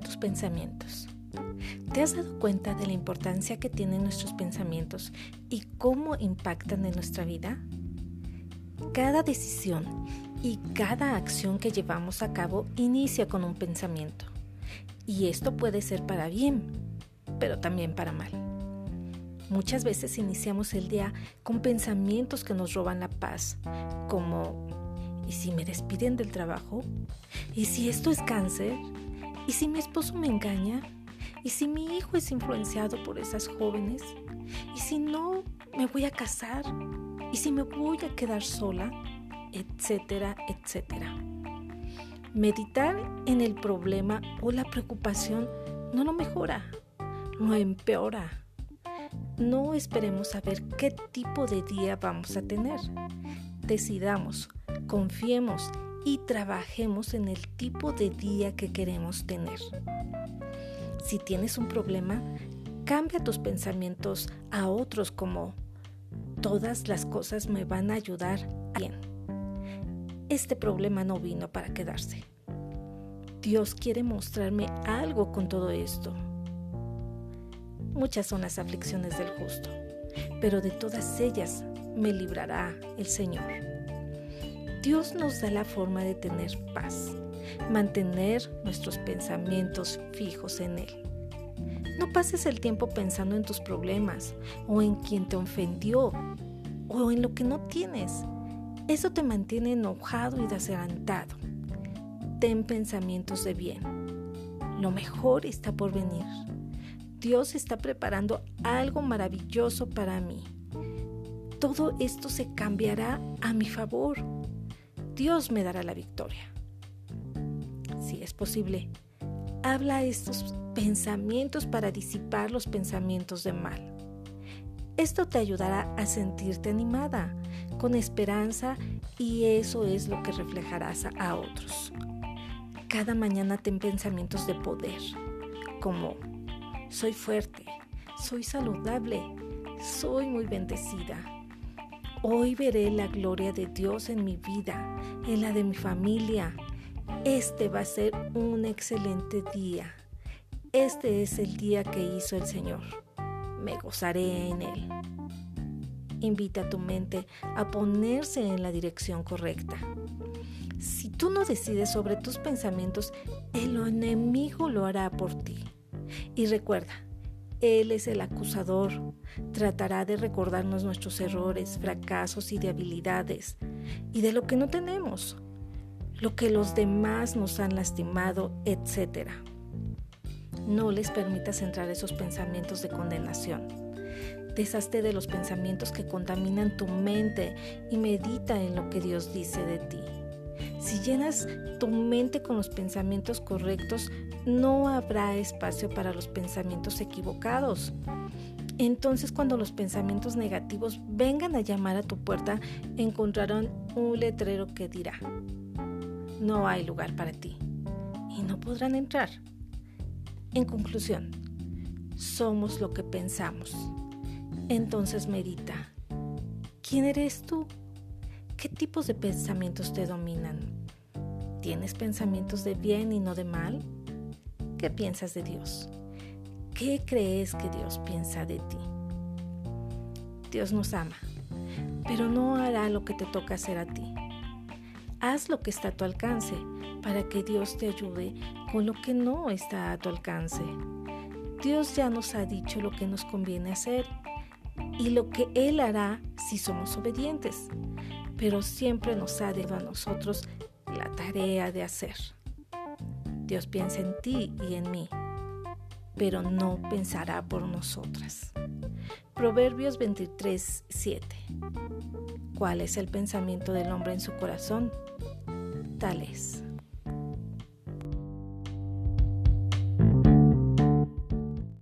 Tus pensamientos. ¿Te has dado cuenta de la importancia que tienen nuestros pensamientos y cómo impactan en nuestra vida? Cada decisión y cada acción que llevamos a cabo inicia con un pensamiento. Y esto puede ser para bien, pero también para mal. Muchas veces iniciamos el día con pensamientos que nos roban la paz, como ¿y si me despiden del trabajo? ¿Y si esto es cáncer? ¿Y si mi esposo me engaña? ¿Y si mi hijo es influenciado por esas jóvenes? ¿Y si no me voy a casar? ¿Y si me voy a quedar sola? Etcétera, etcétera. Meditar en el problema o la preocupación no lo mejora, lo empeora. No esperemos a ver qué tipo de día vamos a tener. Decidamos, confiemos y trabajemos en el tipo de día que queremos tener. Si tienes un problema, cambia tus pensamientos a otros como todas las cosas me van a ayudar bien. Este problema no vino para quedarse. Dios quiere mostrarme algo con todo esto. Muchas son las aflicciones del justo, pero de todas ellas me librará el Señor. Dios nos da la forma de tener paz mantener nuestros pensamientos fijos en Él. No pases el tiempo pensando en tus problemas o en quien te ofendió o en lo que no tienes. Eso te mantiene enojado y desalentado. Ten pensamientos de bien. Lo mejor está por venir. Dios está preparando algo maravilloso para mí. Todo esto se cambiará a mi favor. Dios me dará la victoria si es posible, habla estos pensamientos para disipar los pensamientos de mal. Esto te ayudará a sentirte animada, con esperanza y eso es lo que reflejarás a otros. Cada mañana ten pensamientos de poder, como soy fuerte, soy saludable, soy muy bendecida. Hoy veré la gloria de Dios en mi vida, en la de mi familia, este va a ser un excelente día. Este es el día que hizo el Señor. Me gozaré en él. Invita a tu mente a ponerse en la dirección correcta. Si tú no decides sobre tus pensamientos, el enemigo lo hará por ti. Y recuerda, Él es el acusador. Tratará de recordarnos nuestros errores, fracasos y debilidades y de lo que no tenemos lo que los demás nos han lastimado, etc. No les permitas entrar esos pensamientos de condenación. Deshazte de los pensamientos que contaminan tu mente y medita en lo que Dios dice de ti. Si llenas tu mente con los pensamientos correctos, no habrá espacio para los pensamientos equivocados. Entonces cuando los pensamientos negativos vengan a llamar a tu puerta, encontrarán un letrero que dirá, no hay lugar para ti y no podrán entrar. En conclusión, somos lo que pensamos. Entonces medita, ¿quién eres tú? ¿Qué tipos de pensamientos te dominan? ¿Tienes pensamientos de bien y no de mal? ¿Qué piensas de Dios? ¿Qué crees que Dios piensa de ti? Dios nos ama, pero no hará lo que te toca hacer a ti. Haz lo que está a tu alcance para que Dios te ayude con lo que no está a tu alcance. Dios ya nos ha dicho lo que nos conviene hacer y lo que Él hará si somos obedientes, pero siempre nos ha dado a nosotros la tarea de hacer. Dios piensa en ti y en mí, pero no pensará por nosotras. Proverbios 23, 7. ¿Cuál es el pensamiento del hombre en su corazón? Tal es.